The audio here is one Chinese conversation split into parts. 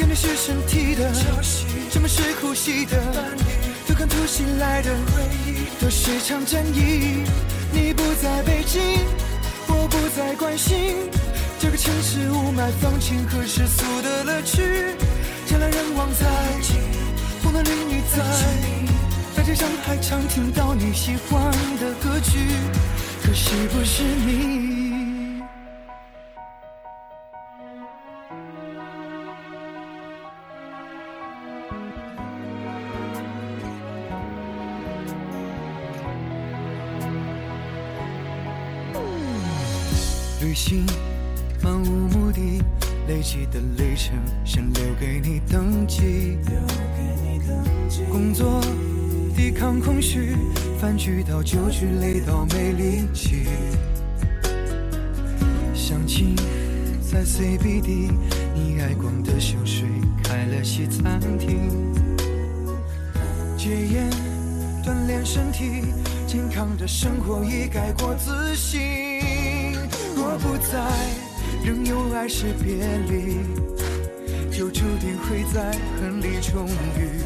见的是身体的什么是呼吸的？都看突袭来的回忆，都是场战役。你不在北京，我不再关心这个城市雾霾、放晴和世俗的乐趣。人来人往在，风男绿女在，大街上还常听到你喜欢的歌曲，可惜不是你。旅行漫无目的，累积的里程先留给你登记。工作抵抗空虚，饭局到酒局累到没力气。相亲在 CBD，你爱逛的秀水开了西餐厅。戒烟锻炼身体，健康的生活已改过自新。若不在，仍有爱是别离，就注定会在恨里重遇。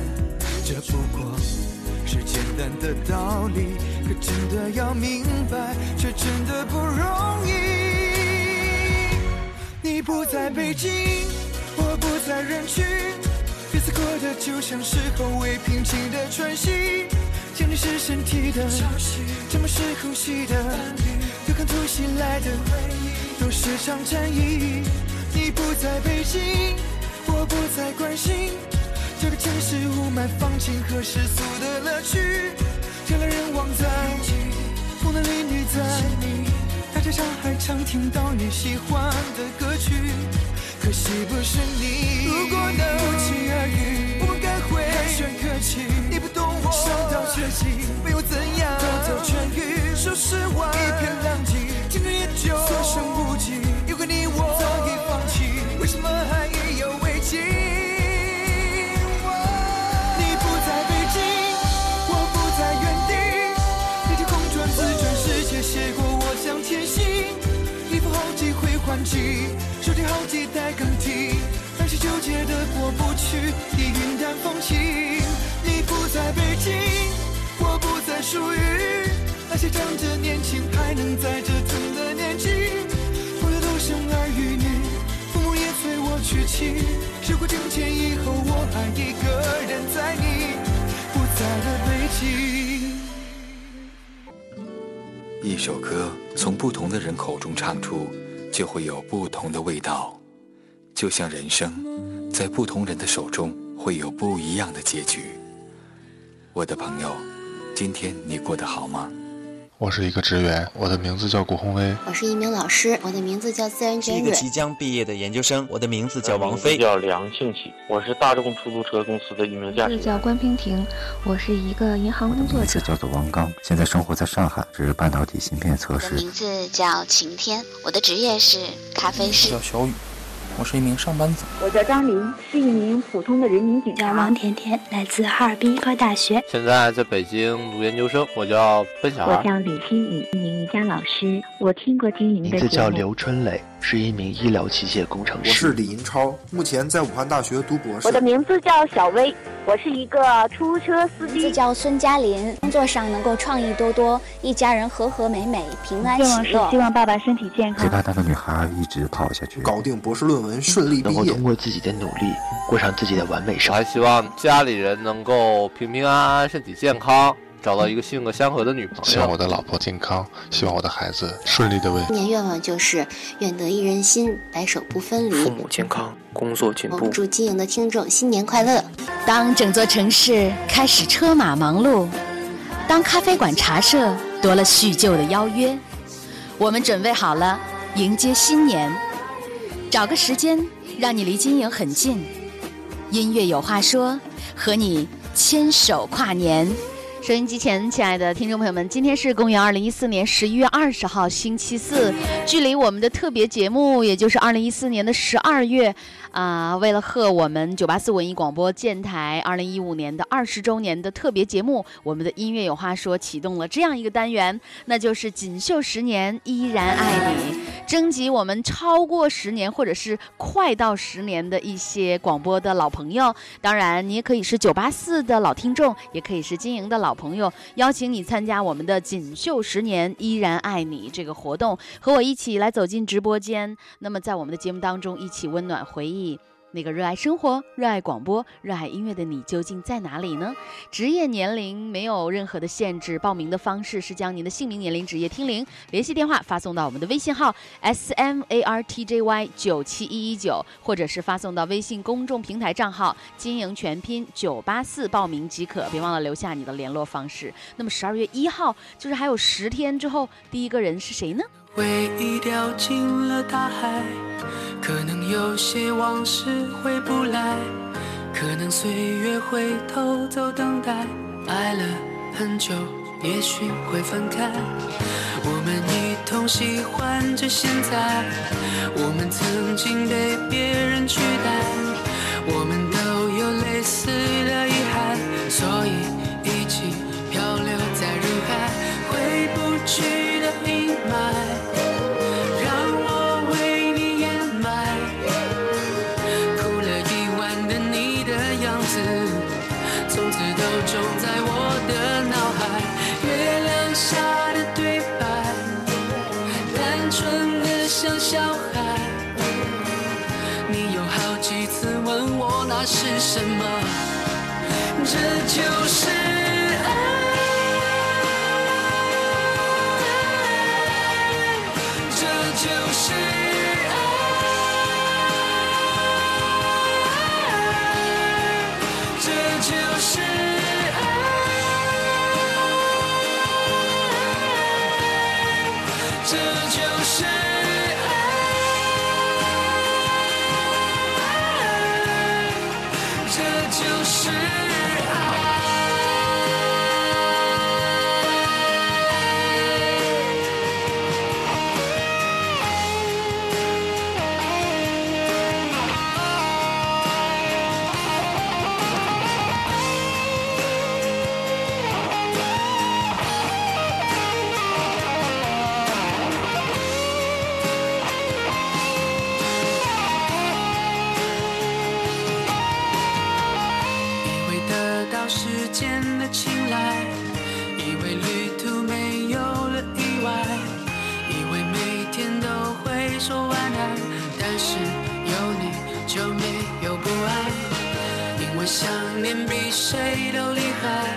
这不过是简单的道理，可真的要明白，却真的不容易。你不在北京，我不在人群，彼此过得就像是后未平静的喘息。想你是身体的沉默是呼吸的看突袭来的回忆，都是场战役。你不在北京，我不再关心这个城市雾霾、放晴和世俗的乐趣。人来人往在，风男绿女在，大街上还常听到你喜欢的歌曲，可惜不是你。如果能不期而遇，我们该会寒暄客气。你不懂我，伤到绝境，没有怎样，早早痊愈。说实回换季，手机好几代更替，那些纠结的过不去已云淡风轻。你不在北京，我不再属于那些长着年轻还能在折腾的年纪。朋友都生儿育女，父母也催我娶妻。时过境迁以后，我还一个人在你不在的北京。一首歌从不同的人口中唱出，就会有不同的味道。就像人生，在不同人的手中会有不一样的结局。我的朋友，今天你过得好吗？我是一个职员，我的名字叫古红威。我是一名老师，我的名字叫自然是一个。即将毕业的研究生，我的名字叫王菲。叫梁庆喜，我是大众出租车公司的一名驾驶员。叫关平婷，我是一个银行工作者。名字叫做王刚，现在生活在上海，是半导体芯片测我的试。名字叫晴天，我的职业是咖啡师叫。小雨，我是一名上班族。我叫张琳，是一名普通的人民警察叫王。甜甜，来自哈尔滨医科大学。现在在北京读研究生，我叫奔小孩。我叫李新宇，一名瑜伽老师。我听过经营的名字叫。刘春磊，是一名医疗器械工程师。我是李银超，目前在武汉大学读博士。我的名字叫小薇，我是一个出租车司机，叫孙嘉林，工作上能够创意多多，一家人和和美美，平安喜乐。愿望是希望爸爸身体健康。只怕他的女孩一直跑下去，搞定博士论文，顺利毕业，能够通过自己的努力过上自己的完美生活。还希望家里人能够平平安安，身体健康。找到一个性格相合的女朋友，希望我的老婆健康，希望我的孩子顺利的为。新年愿望就是愿得一人心，白首不分离。父母健康，工作进步。祝经营的听众新年快乐。当整座城市开始车马忙碌，当咖啡馆茶社多了叙旧的邀约，我们准备好了迎接新年。找个时间，让你离经营很近。音乐有话说，和你牵手跨年。收音机前，亲爱的听众朋友们，今天是公元二零一四年十一月二十号，星期四，距离我们的特别节目，也就是二零一四年的十二月。啊，为了贺我们九八四文艺广播建台二零一五年的二十周年的特别节目，我们的音乐有话说启动了这样一个单元，那就是锦绣十年依然爱你，征集我们超过十年或者是快到十年的一些广播的老朋友，当然你也可以是九八四的老听众，也可以是经营的老朋友，邀请你参加我们的锦绣十年依然爱你这个活动，和我一起来走进直播间，那么在我们的节目当中一起温暖回忆。那个热爱生活、热爱广播、热爱音乐的你究竟在哪里呢？职业年龄没有任何的限制，报名的方式是将您的姓名、年龄、职业听龄、联系电话发送到我们的微信号 s m a r t j y 九七一一九，或者是发送到微信公众平台账号“经营全拼九八四”报名即可。别忘了留下你的联络方式。那么十二月一号，就是还有十天之后，第一个人是谁呢？回忆掉进了大海，可能有些往事回不来，可能岁月会偷走等待，爱了很久，也许会分开。我们一同喜欢着现在，我们曾经被别人取代，我们都有类似的遗憾，所以一起漂流在人海，回不去。样子从此都种在我的脑海月亮下的对白单纯的像小孩你有好几次问我那是什么这就是爱这就是。就是比谁都厉害，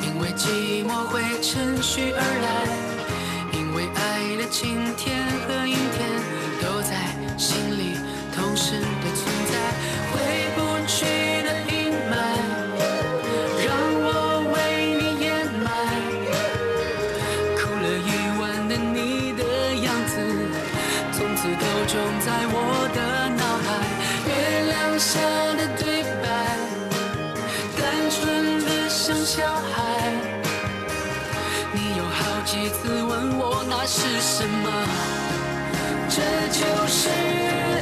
因为寂寞会趁虚而来，因为爱的晴天和阴天都在心里同时的存在。像小孩你有好几次问我那是什么这就是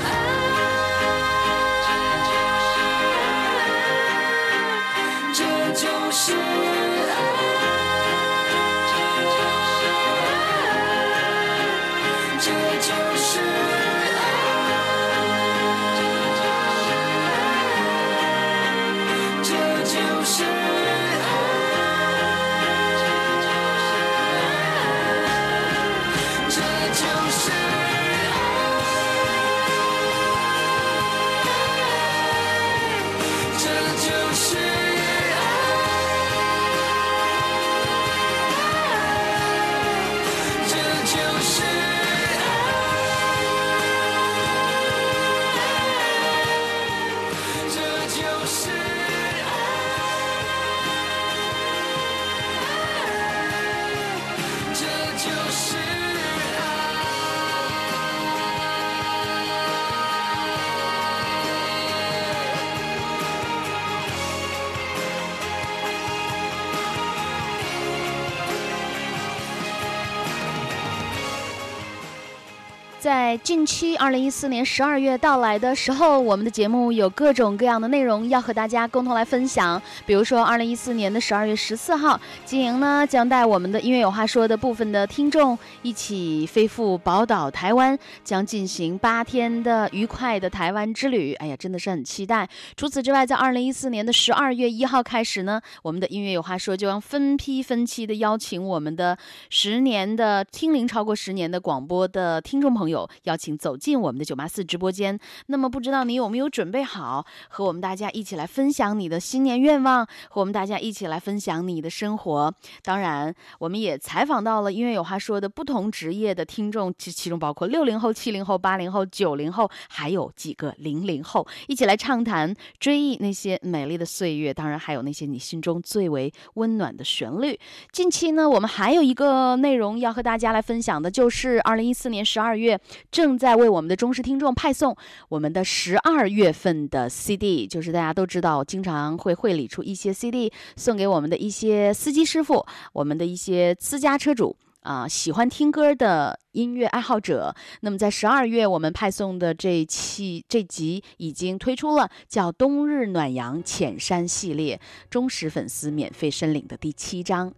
在近期，二零一四年十二月到来的时候，我们的节目有各种各样的内容要和大家共同来分享。比如说，二零一四年的十二月十四号，金莹呢将带我们的音乐有话说的部分的听众一起飞赴宝岛台湾，将进行八天的愉快的台湾之旅。哎呀，真的是很期待。除此之外，在二零一四年的十二月一号开始呢，我们的音乐有话说就将分批分期的邀请我们的十年的听龄超过十年的广播的听众朋友。邀请走进我们的九八四直播间，那么不知道你有没有准备好和我们大家一起来分享你的新年愿望，和我们大家一起来分享你的生活。当然，我们也采访到了音乐有话说的不同职业的听众，其其中包括六零后、七零后、八零后、九零后，还有几个零零后，一起来畅谈追忆那些美丽的岁月。当然，还有那些你心中最为温暖的旋律。近期呢，我们还有一个内容要和大家来分享的，就是二零一四年十二月。正在为我们的忠实听众派送我们的十二月份的 CD，就是大家都知道，经常会会理出一些 CD 送给我们的一些司机师傅，我们的一些私家车主。啊，喜欢听歌的音乐爱好者。那么在十二月，我们派送的这期这集已经推出了，叫《冬日暖阳浅山系列》，忠实粉丝免费申领的第七章。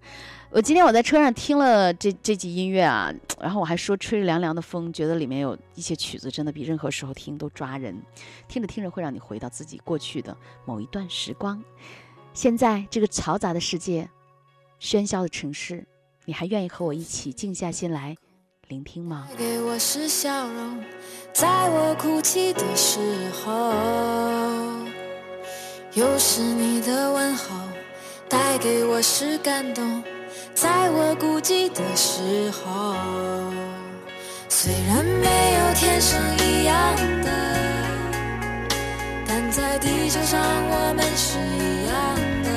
我今天我在车上听了这这集音乐啊，然后我还说吹着凉凉的风，觉得里面有一些曲子真的比任何时候听都抓人，听着听着会让你回到自己过去的某一段时光。现在这个嘈杂的世界，喧嚣的城市，你还愿意和我一起静下心来聆听吗？给我是笑容，在我哭泣的时候，又是你的问候，带给我是感动。在我孤寂的时候，虽然没有天生一样的，但在地球上我们是一样的。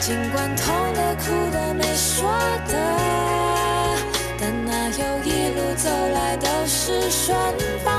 尽管痛的、哭的、没说的，但哪有一路走来都是顺风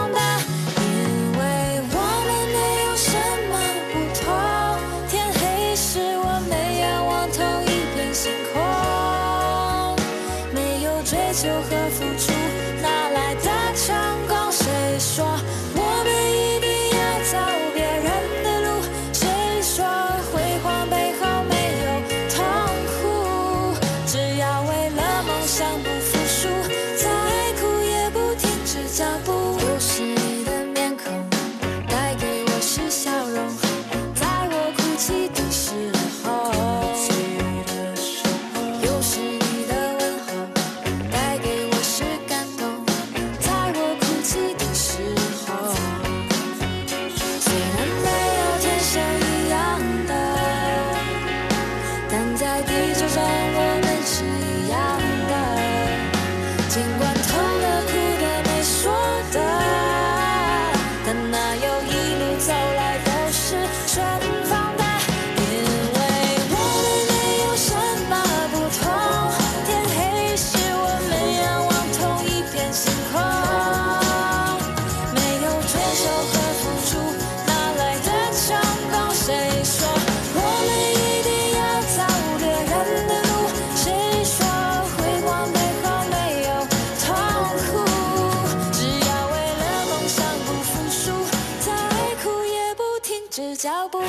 只脚步。